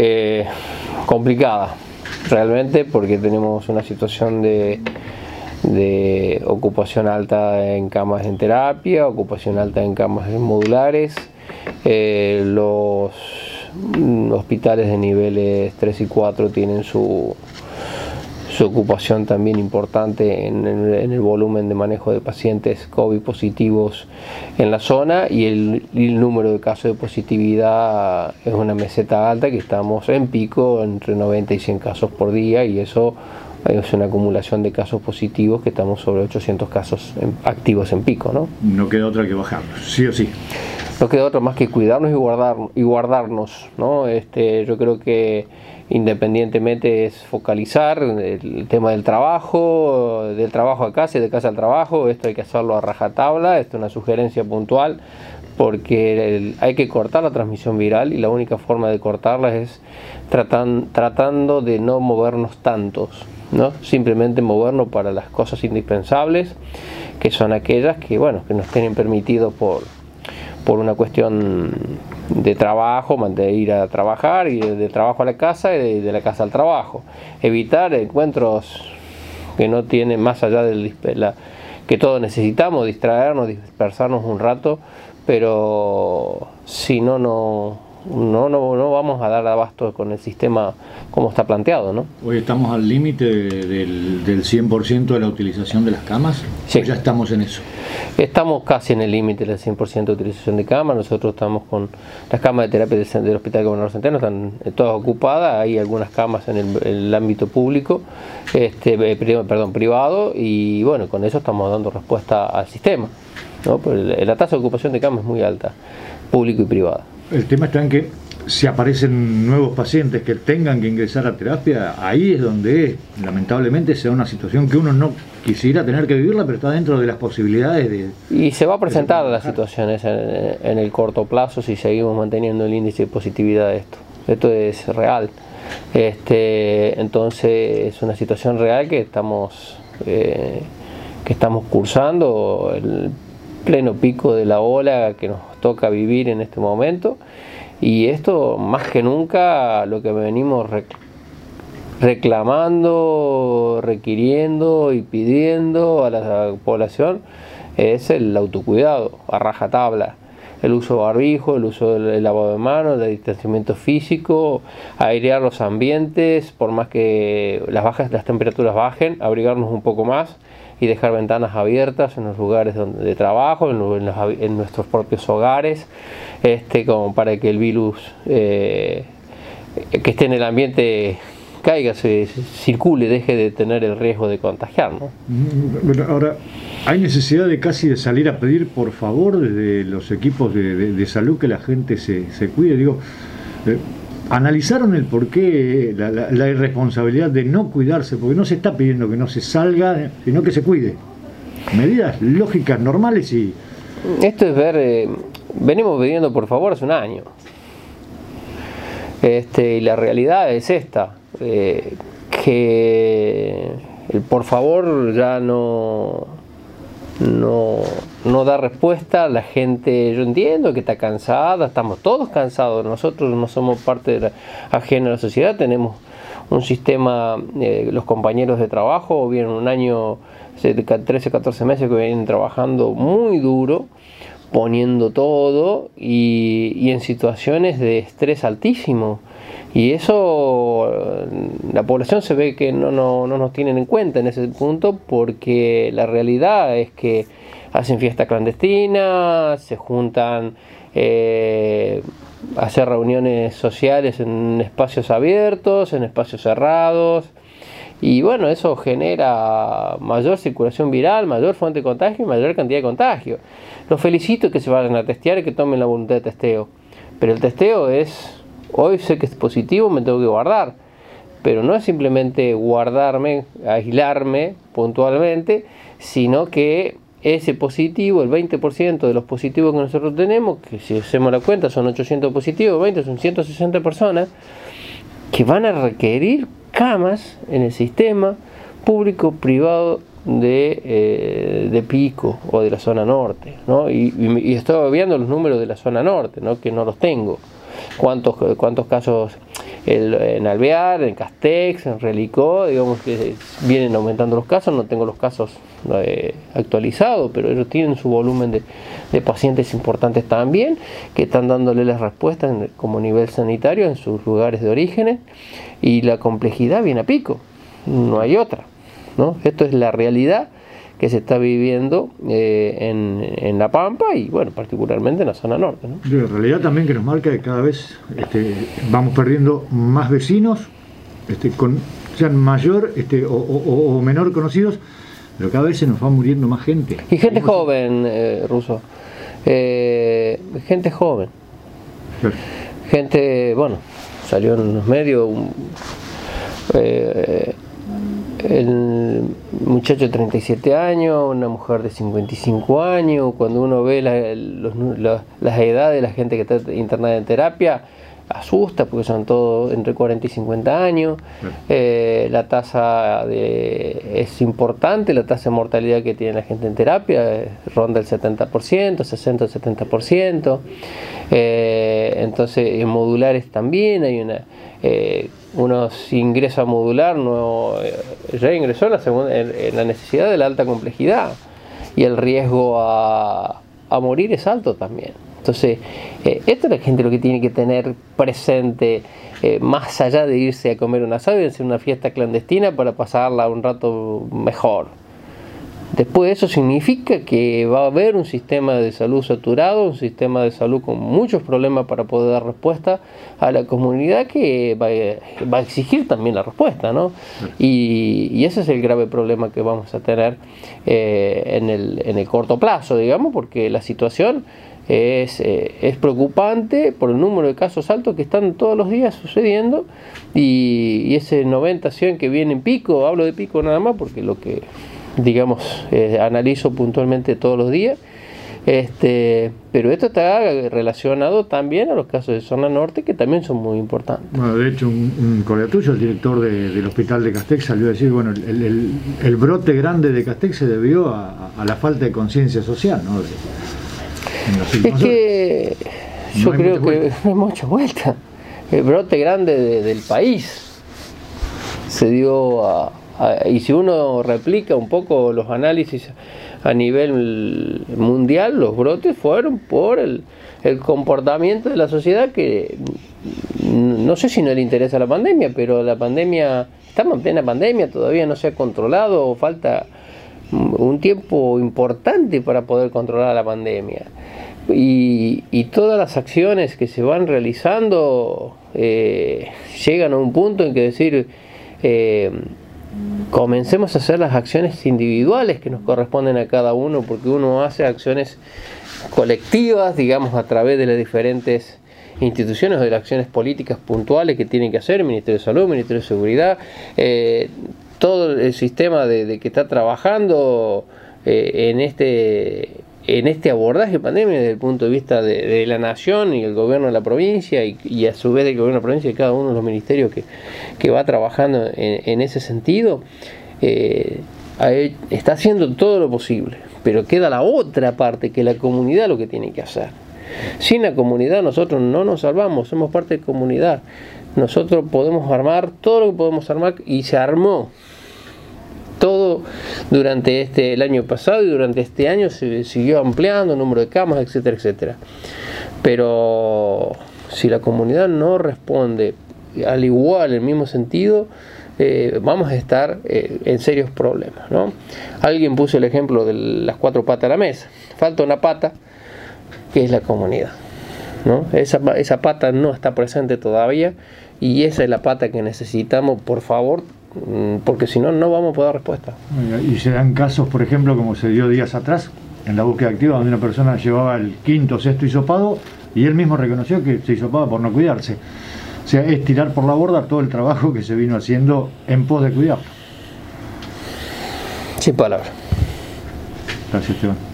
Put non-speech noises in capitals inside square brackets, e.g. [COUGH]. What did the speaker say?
Eh, complicada, realmente, porque tenemos una situación de, de ocupación alta en camas en terapia, ocupación alta en camas modulares, eh, los hospitales de niveles 3 y 4 tienen su, su ocupación también importante en el, volumen de manejo de pacientes COVID positivos en la zona y el, el, número de casos de positividad es una meseta alta que estamos en pico entre 90 y 100 casos por día y eso es una acumulación de casos positivos que estamos sobre 800 casos activos en pico. ¿no? no queda otra que bajarlos, sí o sí. No queda otra más que cuidarnos y, guardar, y guardarnos. ¿no? Este, yo creo que independientemente es focalizar el tema del trabajo, del trabajo a casa y de casa al trabajo, esto hay que hacerlo a rajatabla, esto es una sugerencia puntual, porque hay que cortar la transmisión viral y la única forma de cortarla es tratando de no movernos tantos. ¿no? Simplemente movernos para las cosas indispensables, que son aquellas que, bueno, que nos tienen permitido por, por una cuestión de trabajo, de ir a trabajar y de, trabajo a la casa y de, la casa al trabajo. Evitar encuentros que no tienen más allá del la, que todos necesitamos, distraernos, dispersarnos un rato, pero si no, no, no, no, no vamos a dar abasto con el sistema como está planteado. ¿no? Hoy estamos al límite del, del 100% de la utilización de las camas. Sí. ya estamos en eso. Estamos casi en el límite del 100% de utilización de camas. Nosotros estamos con las camas de terapia del, Hospital Gobernador Centeno, están eh, todas ocupadas. Hay algunas camas en el, ámbito público, este, eh, perdón, privado, y bueno, con eso estamos dando respuesta al sistema. ¿No? la tasa de ocupación de camas es muy alta, público y privada. El tema está en que si aparecen nuevos pacientes que tengan que ingresar a terapia, ahí es donde lamentablemente se da una situación que uno no quisiera tener que vivirla, pero está dentro de las posibilidades de... Y se va a presentar las situaciones en, en, el corto plazo si seguimos manteniendo el índice de positividad de esto. Esto es real. Este, entonces es una situación real que estamos, eh, que estamos cursando, el pleno pico de la ola que nos toca vivir en este momento. Y esto más que nunca lo que venimos reclamando, requiriendo y pidiendo a la población es el autocuidado, a rajatabla. El uso de barbijo, el uso del lavado de manos, el distanciamiento físico, airear los ambientes, por más que las bajas las temperaturas bajen, abrigarnos un poco más y dejar ventanas abiertas en los lugares donde, de trabajo, en, nuestros propios hogares, este, como para que el virus eh, que esté en el ambiente caiga, se, circule, deje de tener el riesgo de contagiar. Bueno, ahora, ¿hay necesidad de casi de salir a pedir por favor desde los equipos de, salud que la gente se, se cuide? Digo, eh, analizaron el porqué, la, irresponsabilidad de no cuidarse, porque no se está pidiendo que no se salga, sino que se cuide. Medidas lógicas, normales y... Esto es ver, eh, venimos pidiendo por favor hace un año. Este, y la realidad es esta, eh, que el por favor ya no, no, no da respuesta, la gente, yo entiendo que está cansada, estamos todos cansados, nosotros no somos parte de la, ajena a la sociedad, tenemos un sistema, eh, los compañeros de trabajo, vienen un año, 13, 14 meses que vienen trabajando muy duro, poniendo todo y, y en situaciones de estrés altísimo. Y eso la población se ve que no, no, no, nos tienen en cuenta en ese punto porque la realidad es que hacen fiestas clandestinas, se juntan eh, a hacer reuniones sociales en espacios abiertos, en espacios cerrados. Y bueno, eso genera mayor circulación viral, mayor fuente de contagio y mayor cantidad de contagio. Los felicito que se vayan a testear y que tomen la voluntad de testeo. Pero el testeo es Hoy sé que es positivo, me tengo que guardar. Pero no es simplemente guardarme, aislarme puntualmente, sino que ese positivo, el 20% de los positivos que nosotros tenemos, que si hacemos la cuenta son 800 positivos, 20 son 160 personas, que van a requerir camas en el sistema público privado de, eh, de Pico o de la zona norte. ¿no? Y, y, estoy viendo los números de la zona norte, ¿no? que no los tengo. cuántos, cuántos casos en Alvear, en Castex, en Relicó, digamos que vienen aumentando los casos, no tengo los casos eh, actualizados, pero ellos tienen su volumen de, pacientes importantes también, que están dándole las respuestas como nivel sanitario en sus lugares de origen y la complejidad viene a pico, no hay otra. ¿no? Esto es la realidad que se está viviendo eh, en, La Pampa y, bueno, particularmente en la zona norte. ¿no? En realidad también que nos marca que cada vez este, vamos perdiendo más vecinos, este, con, sean mayor este, o, menor conocidos, pero cada vez se nos va muriendo más gente. Y gente joven, eh, Ruso. Eh, gente joven. Gente, bueno, salió en los medios el muchacho de 37 años, una mujer de 55 años, cuando uno ve las edades de la gente que está internada en terapia, asusta porque son todos entre 40 y 50 años. Eh, la tasa de, es importante, la tasa de mortalidad que tiene la gente en terapia eh, ronda el 70%, 60-70%. Eh, entonces, en modulares también hay una uno si ingresa a modular no ya ingresó en la, segunda, necesidad de la alta complejidad y el riesgo a, a morir es alto también. Entonces, eh, esto es la gente lo que tiene que tener presente, eh, más allá de irse a comer un asado y hacer una fiesta clandestina para pasarla un rato mejor. Después eso significa que va a haber un sistema de salud saturado, un sistema de salud con muchos problemas para poder dar respuesta a la comunidad que va, a exigir también la respuesta, ¿no? Y, ese es el grave problema que vamos a tener eh, en, el, en, el, corto plazo, digamos, porque la situación es, eh, es preocupante por el número de casos altos que están todos los días sucediendo y, ese 90, 100 que viene en pico, hablo de pico nada más porque lo que digamos, eh, analizo puntualmente todos los días. Este, pero esto está relacionado también a los casos de zona norte que también son muy importantes. Bueno, de hecho, un, colega tuyo, el director del hospital de Castex, salió a decir, bueno, el, brote grande de Castex se debió a, la falta de conciencia social, ¿no? es que yo creo que [LAUGHS] no hay mucha vuelta. El brote grande del país se dio a, y si uno replica un poco los análisis a nivel mundial, los brotes fueron por el, comportamiento de la sociedad que no sé si no le interesa la pandemia, pero la pandemia, estamos en plena pandemia, todavía no se ha controlado, falta un tiempo importante para poder controlar la pandemia. Y, todas las acciones que se van realizando eh, llegan a un punto en que decir, eh, comencemos a hacer las acciones individuales que nos corresponden a cada uno, porque uno hace acciones colectivas, digamos, a través de las diferentes instituciones o de las acciones políticas puntuales que tienen que hacer, el Ministerio de Salud, el Ministerio de Seguridad, eh, todo el sistema de, que está trabajando eh, en este en este abordaje pandemia desde el punto de vista de, la nación y el gobierno de la provincia y, a su vez del gobierno de la provincia y cada uno de los ministerios que, va trabajando en, ese sentido, eh, está haciendo todo lo posible. Pero queda la otra parte, que la comunidad lo que tiene que hacer. Sin la comunidad nosotros no nos salvamos, somos parte de comunidad. Nosotros podemos armar todo lo que podemos armar y se armó durante este el año pasado y durante este año se siguió ampliando el número de camas, etcétera, etcétera. Pero si la comunidad no responde al igual, en el mismo sentido, eh, vamos a estar eh, en serios problemas. ¿no? Alguien puso el ejemplo de las cuatro patas a la mesa. Falta una pata, que es la comunidad. ¿no? Esa, esa pata no está presente todavía y esa es la pata que necesitamos, por favor, porque si no, no vamos a poder dar respuesta. Y se dan casos, por ejemplo, como se dio días atrás, en la búsqueda activa, donde una persona llevaba el quinto o sexto hisopado y él mismo reconoció que se hisopaba por no cuidarse. O sea, es tirar por la borda todo el trabajo que se vino haciendo en pos de cuidarlo. Sin palabras. Gracias, Esteban.